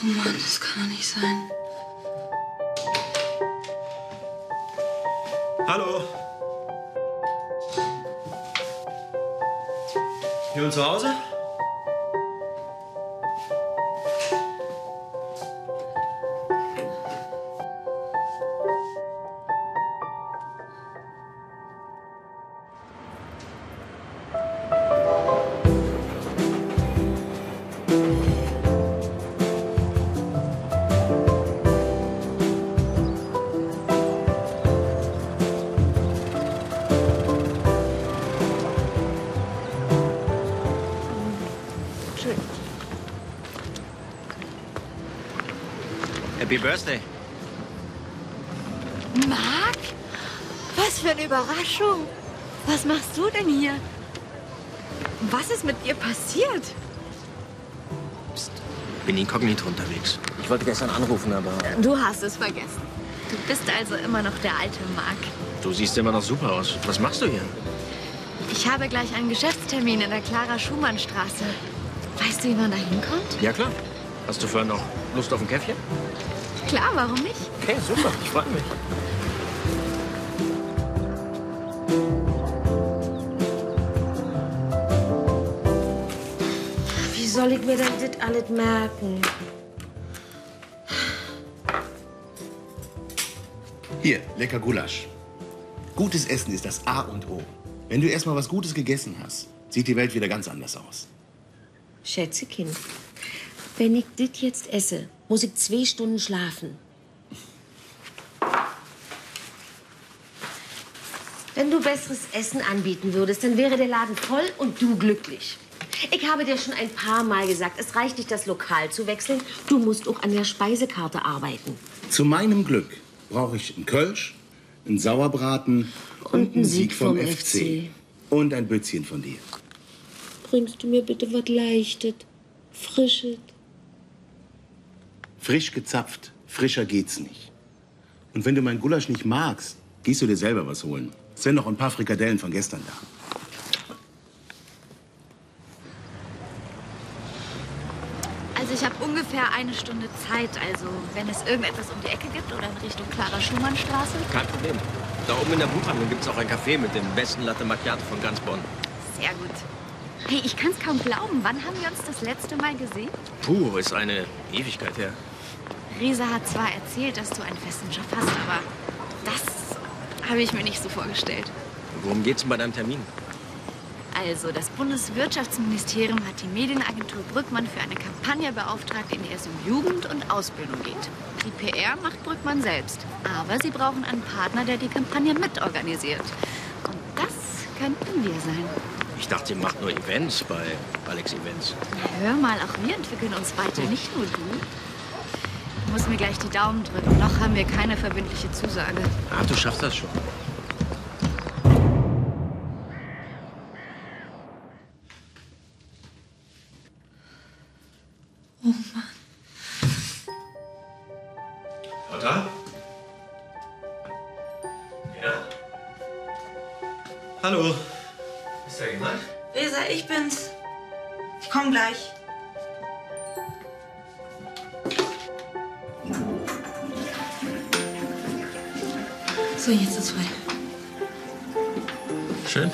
Oh Mann, das kann doch nicht sein. Hallo. Jemand zu Hause? Happy Birthday. Marc? Was für eine Überraschung. Was machst du denn hier? Was ist mit dir passiert? Bin inkognito unterwegs. Ich wollte gestern anrufen, aber Du hast es vergessen. Du bist also immer noch der alte Marc. du siehst immer noch super aus. Was machst du hier? Ich habe gleich einen Geschäftstermin in der Clara-Schumann-Straße. Weißt du, wie man da hinkommt? Ja, klar. Hast du vorher noch Lust auf ein Käffchen? Klar, warum nicht? Okay, super. Ich freue mich. Wie soll ich mir denn das alles merken? Hier, lecker Gulasch. Gutes Essen ist das A und O. Wenn du erst mal was Gutes gegessen hast, sieht die Welt wieder ganz anders aus. Schätzekind, wenn ich das jetzt esse, muss ich zwei Stunden schlafen. Wenn du besseres Essen anbieten würdest, dann wäre der Laden voll und du glücklich. Ich habe dir schon ein paar Mal gesagt, es reicht nicht, das Lokal zu wechseln. Du musst auch an der Speisekarte arbeiten. Zu meinem Glück brauche ich einen Kölsch, einen Sauerbraten und, einen Sieg vom, FC. Und ein Bützchen von dir. Bringst du mir bitte was Leichtes, Frisches? Frisch gezapft, frischer geht's nicht. Und wenn du mein Gulasch nicht magst, gehst du dir selber was holen. Es sind noch ein paar Frikadellen von gestern da. Also ich habe ungefähr eine Stunde Zeit. Also wenn es irgendetwas um die Ecke gibt oder in Richtung Clara-Schumann-Straße. Kein Problem. Da oben in der Buchhandlung gibt es auch ein Café mit dem besten Latte Macchiato von ganz Bonn. Sehr gut. Hey, ich kann es kaum glauben. Wann haben wir uns das letzte Mal gesehen? Puh, ist eine Ewigkeit her. Risa hat zwar erzählt, dass du einen festen Job hast, aber das habe ich mir nicht so vorgestellt. Worum geht's denn bei deinem Termin? Also, das Bundeswirtschaftsministerium hat die Medienagentur Brückmann für eine Kampagne beauftragt, in der es um Jugend und Ausbildung geht. Die PR macht Brückmann selbst. Aber sie brauchen einen Partner, der die Kampagne mitorganisiert. Und das könnten wir sein. Ich dachte, ihr macht nur Events bei Alex Events. Na, hör mal, auch wir entwickeln uns weiter, nicht nur du. Du musst mir gleich die Daumen drücken. Noch haben wir keine verbindliche Zusage. Ah, du schaffst das schon. Oh Mann. Lotta? Ja? Hallo. Ist da jemand? Resa, ich bin's. Ich komm gleich. So, jetzt ist frei. Schön.